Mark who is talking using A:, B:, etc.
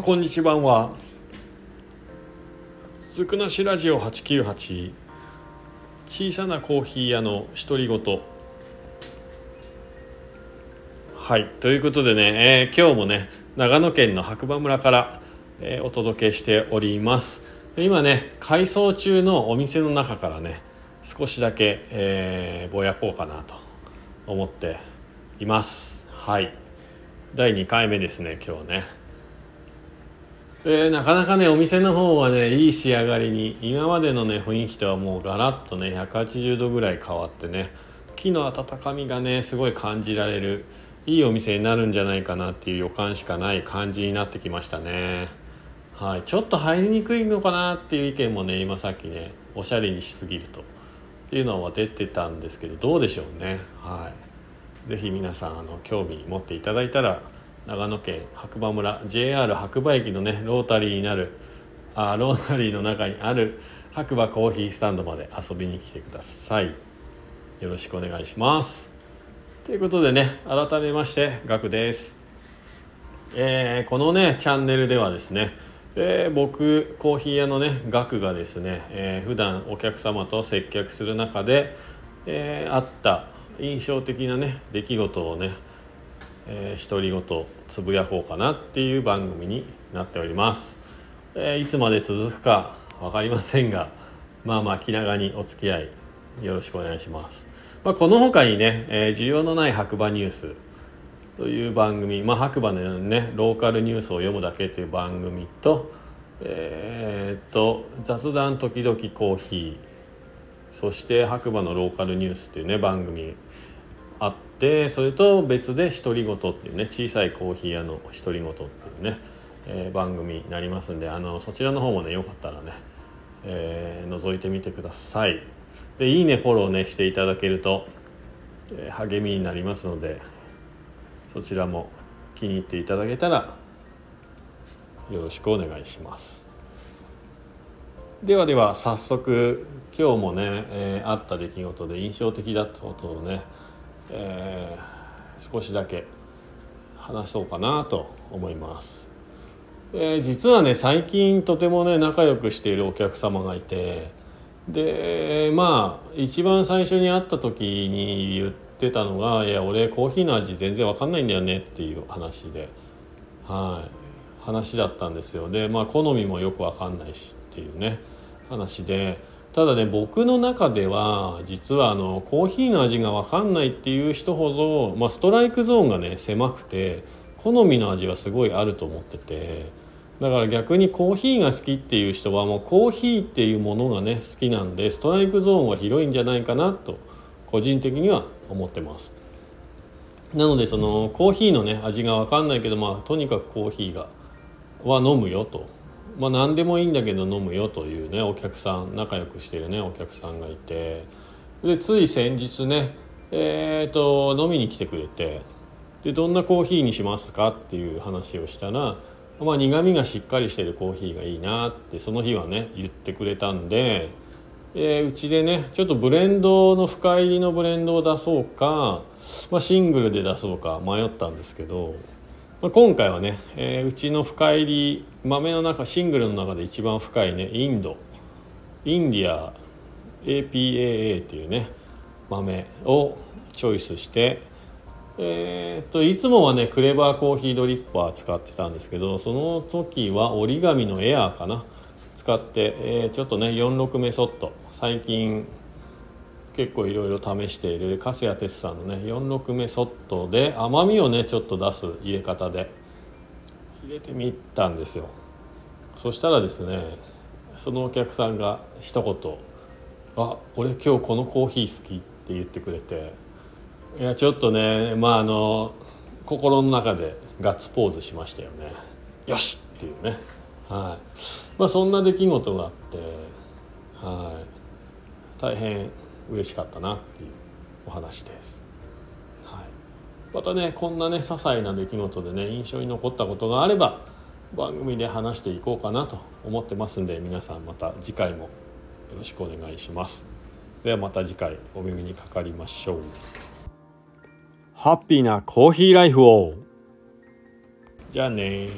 A: はこんにちは。はずくなしラジオ898小さなコーヒー屋の独り言。はい。ということでね、えー、今日もね長野県の白馬村から、えー、お届けしております。今ね改装中のお店の中からね少しだけ、えー、ぼやこうかなと思っています。はい。第2回目ですね今日ね。でなかなかねお店の方はねいい仕上がりに今までのね雰囲気とはもうガラッとね180度ぐらい変わってね木の温かみがねすごい感じられるいいお店になるんじゃないかなっていう予感しかない感じになってきましたね。はいちょっと入りにくいのかなっていう意見もね今さっきねおしゃれにしすぎるとっていうのは出てたんですけどどうでしょうね。はい。是非皆さんあの興味持っていただいたら長野県白馬村 JR 白馬駅のねロータリーになるあロータリーの中にある白馬コーヒースタンドまで遊びに来てください。よろしくお願いします。ということでね改めましてガクです、えー、このねチャンネルではですねえー、僕コーヒー屋のねガクがですね、えー、普段お客様と接客する中で、えー、あった印象的なね出来事をねえー、独り言つぶやこうかなっていう番組になっております、えー、いつまで続くか分かりませんがまあまあ気長にお付き合いよろしくお願いします、まあ、この他にね、えー、需要のない白馬ニュースという番組、まあ、白馬のねローカルニュースを読むだけという番組とえー、っと雑談時々コーヒーそして白馬のローカルニュースっていうね番組あってそれと別で「独り言」っていうね小さいコーヒー屋の独り言っていうね、えー、番組になりますんであのそちらの方もねよかったらね、えー、覗いてみてください。でいいねフォローねしていただけると、えー、励みになりますのでそちらも気に入っていただけたらよろしくお願いします。ではでは早速今日もね、えー、あった出来事で印象的だったことをねえー、少しだけ話そうかなと思います。えー、実はね最近とてもね仲良くしているお客様がいてでまあ一番最初に会った時に言ってたのが「いや俺コーヒーの味全然わかんないんだよね」っていう話ではい話だったんですよでまあ好みもよくわかんないしっていうね話でただね僕の中では実はあのコーヒーの味が分かんないっていう人ほど、まあ、ストライクゾーンがね狭くて好みの味はすごいあると思っててだから逆にコーヒーが好きっていう人はもうコーヒーっていうものがね好きなんでストライクゾーンは広いんじゃないかなと個人的には思ってます。なのでそのコーヒーのね味が分かんないけどまあとにかくコーヒーがは飲むよとまあ、何でもいいんだけど飲むよというねお客さん仲良くしてるねお客さんがいて。でつい先日ねえーと、飲みに来てくれて。でどんなコーヒーにしますかっていう話をしたら、まあ、苦みがしっかりしてるコーヒーがいいなってその日はね言ってくれたんで、えー、うちでねちょっとブレンドの深入りのブレンドを出そうか、まあ、シングルで出そうか迷ったんですけどまあ、今回はね、えー、うちの深入り豆の中シングルの中で一番深いねインド。インディア APAA っていうね豆をチョイスしてえー、っといつもはねクレバーコーヒードリッパー使ってたんですけどその時は折り紙のエアーかな使って、えー、ちょっとね46メソッド最近結構いろいろ試している粕谷哲さんのね46メソッドで甘みをねちょっと出す入れ方で入れてみたんですよ。そしたらですねそのお客さんが一言「あ俺今日このコーヒー好き」って言ってくれていやちょっとねまああの心の中でガッツポーズしましたよね。よし！っていうね。はい。まあそんな出来事があってはい。大変嬉しかったなっていうお話です。はい、またねこんなね些細な出来事でね印象に残ったことがあれば番組で話していこうかなと思ってますんで皆さんまた次回もよろしくお願いします。ではまた次回お耳にかかりましょう。ハッピーなコーヒーライフをじゃあね